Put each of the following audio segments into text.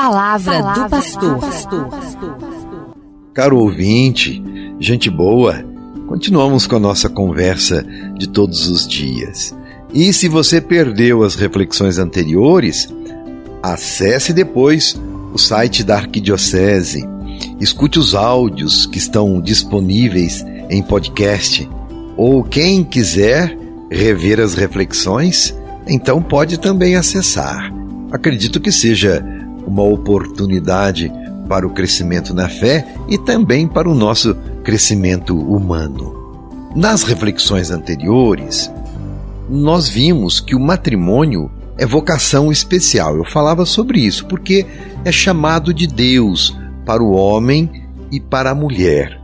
palavra, palavra do pastor. Caro ouvinte, gente boa, continuamos com a nossa conversa de todos os dias. E se você perdeu as reflexões anteriores, acesse depois o site da Arquidiocese, escute os áudios que estão disponíveis em podcast, ou quem quiser rever as reflexões, então pode também acessar. Acredito que seja uma oportunidade para o crescimento na fé e também para o nosso crescimento humano. Nas reflexões anteriores, nós vimos que o matrimônio é vocação especial. Eu falava sobre isso porque é chamado de Deus para o homem e para a mulher.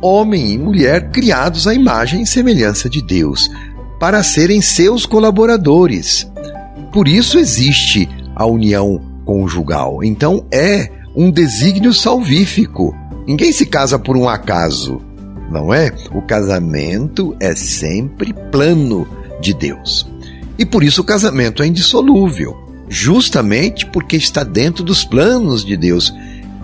Homem e mulher criados à imagem e semelhança de Deus, para serem seus colaboradores. Por isso existe a união conjugal. Então é um desígnio salvífico. Ninguém se casa por um acaso, não é? O casamento é sempre plano de Deus. E por isso o casamento é indissolúvel, justamente porque está dentro dos planos de Deus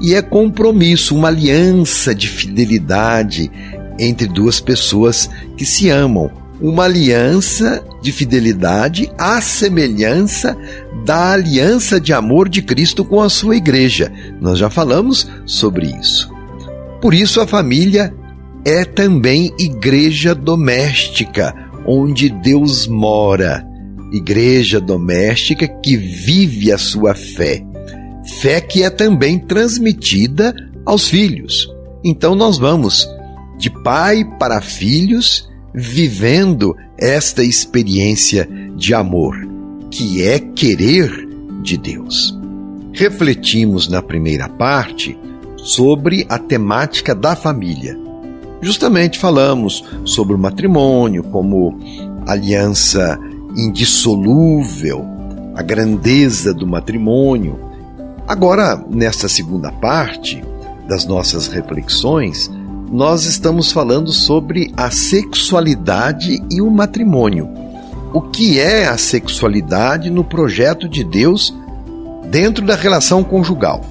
e é compromisso, uma aliança de fidelidade entre duas pessoas que se amam uma aliança de fidelidade à semelhança da aliança de amor de Cristo com a sua igreja. Nós já falamos sobre isso. Por isso, a família é também igreja doméstica, onde Deus mora. Igreja doméstica que vive a sua fé. Fé que é também transmitida aos filhos. Então, nós vamos de pai para filhos vivendo esta experiência de amor, que é querer de Deus. Refletimos na primeira parte sobre a temática da família. Justamente falamos sobre o matrimônio como aliança indissolúvel, a grandeza do matrimônio. Agora, nesta segunda parte das nossas reflexões, nós estamos falando sobre a sexualidade e o matrimônio. O que é a sexualidade no projeto de Deus dentro da relação conjugal?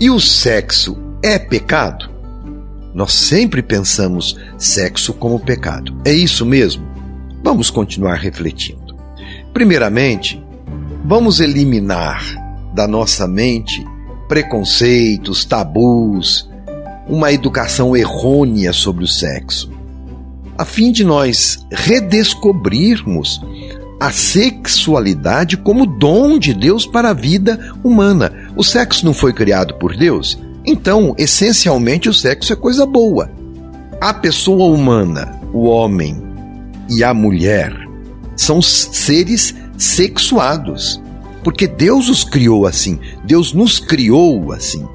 E o sexo é pecado? Nós sempre pensamos sexo como pecado. É isso mesmo? Vamos continuar refletindo. Primeiramente, vamos eliminar da nossa mente preconceitos, tabus, uma educação errônea sobre o sexo, a fim de nós redescobrirmos a sexualidade como dom de Deus para a vida humana. O sexo não foi criado por Deus? Então, essencialmente, o sexo é coisa boa. A pessoa humana, o homem e a mulher, são seres sexuados, porque Deus os criou assim, Deus nos criou assim.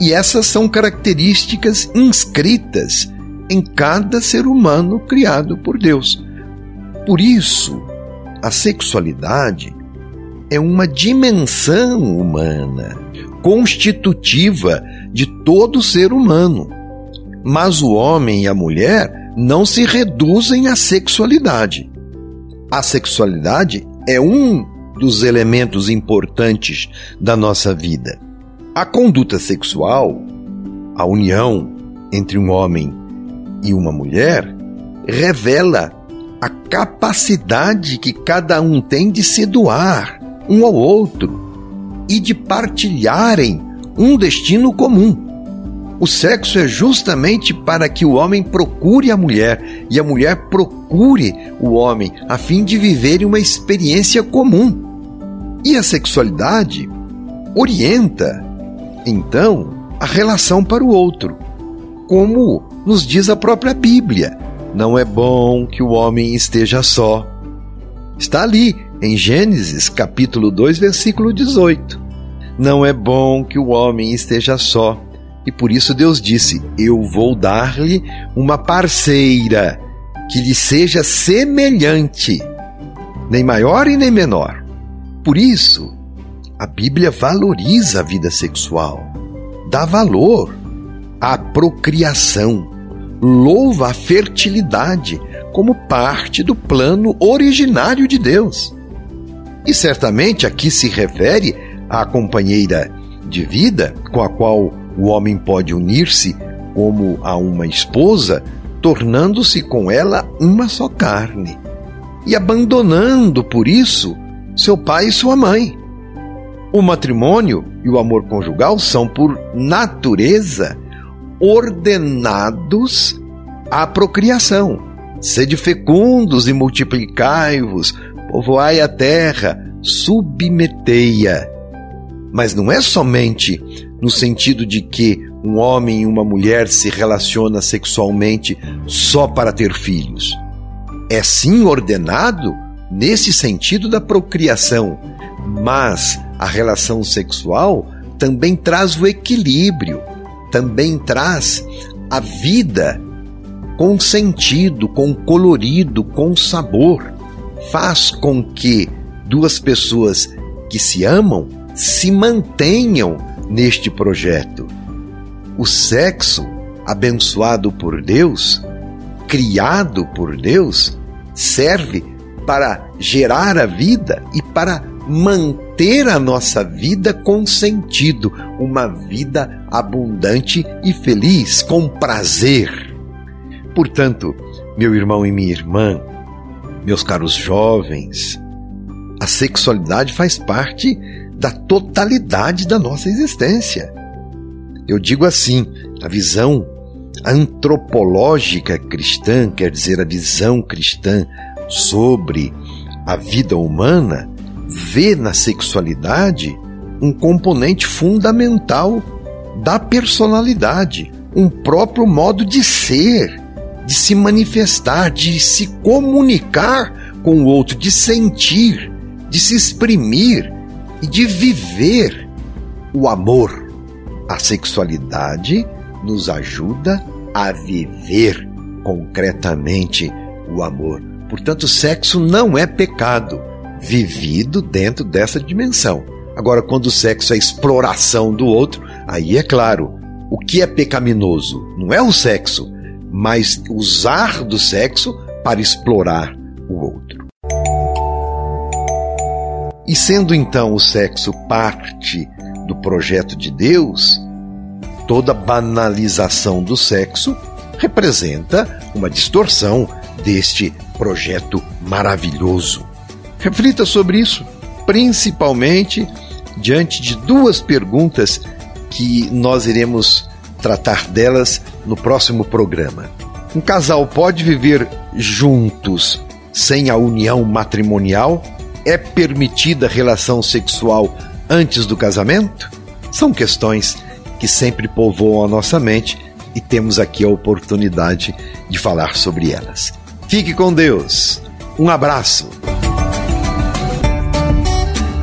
E essas são características inscritas em cada ser humano criado por Deus. Por isso, a sexualidade é uma dimensão humana, constitutiva de todo ser humano. Mas o homem e a mulher não se reduzem à sexualidade. A sexualidade é um dos elementos importantes da nossa vida. A conduta sexual, a união entre um homem e uma mulher, revela a capacidade que cada um tem de se doar um ao outro e de partilharem um destino comum. O sexo é justamente para que o homem procure a mulher e a mulher procure o homem, a fim de viverem uma experiência comum. E a sexualidade orienta então, a relação para o outro. Como nos diz a própria Bíblia: não é bom que o homem esteja só. Está ali, em Gênesis capítulo 2, versículo 18. Não é bom que o homem esteja só. E por isso Deus disse: Eu vou dar-lhe uma parceira que lhe seja semelhante, nem maior e nem menor. Por isso, a Bíblia valoriza a vida sexual, dá valor à procriação, louva a fertilidade como parte do plano originário de Deus. E certamente aqui se refere à companheira de vida com a qual o homem pode unir-se como a uma esposa, tornando-se com ela uma só carne e abandonando por isso seu pai e sua mãe. O matrimônio e o amor conjugal são, por natureza, ordenados à procriação. Sede fecundos e multiplicai-vos, povoai a terra, submetei-a. Mas não é somente no sentido de que um homem e uma mulher se relacionam sexualmente só para ter filhos. É sim ordenado nesse sentido da procriação, mas a relação sexual também traz o equilíbrio, também traz a vida com sentido, com colorido, com sabor. Faz com que duas pessoas que se amam se mantenham neste projeto. O sexo, abençoado por Deus, criado por Deus, serve para gerar a vida e para manter a nossa vida com sentido, uma vida abundante e feliz, com prazer. Portanto, meu irmão e minha irmã, meus caros jovens, a sexualidade faz parte da totalidade da nossa existência. Eu digo assim, a visão antropológica cristã, quer dizer, a visão cristã sobre a vida humana, vê na sexualidade um componente fundamental da personalidade, um próprio modo de ser, de se manifestar, de se comunicar com o outro, de sentir, de se exprimir e de viver o amor. A sexualidade nos ajuda a viver concretamente o amor. Portanto, sexo não é pecado, vivido dentro dessa dimensão. Agora, quando o sexo é exploração do outro, aí é claro, o que é pecaminoso não é o sexo, mas usar do sexo para explorar o outro. E sendo então o sexo parte do projeto de Deus, toda banalização do sexo representa uma distorção deste projeto maravilhoso. Reflita sobre isso, principalmente diante de duas perguntas que nós iremos tratar delas no próximo programa. Um casal pode viver juntos sem a união matrimonial? É permitida relação sexual antes do casamento? São questões que sempre povoam a nossa mente e temos aqui a oportunidade de falar sobre elas. Fique com Deus. Um abraço.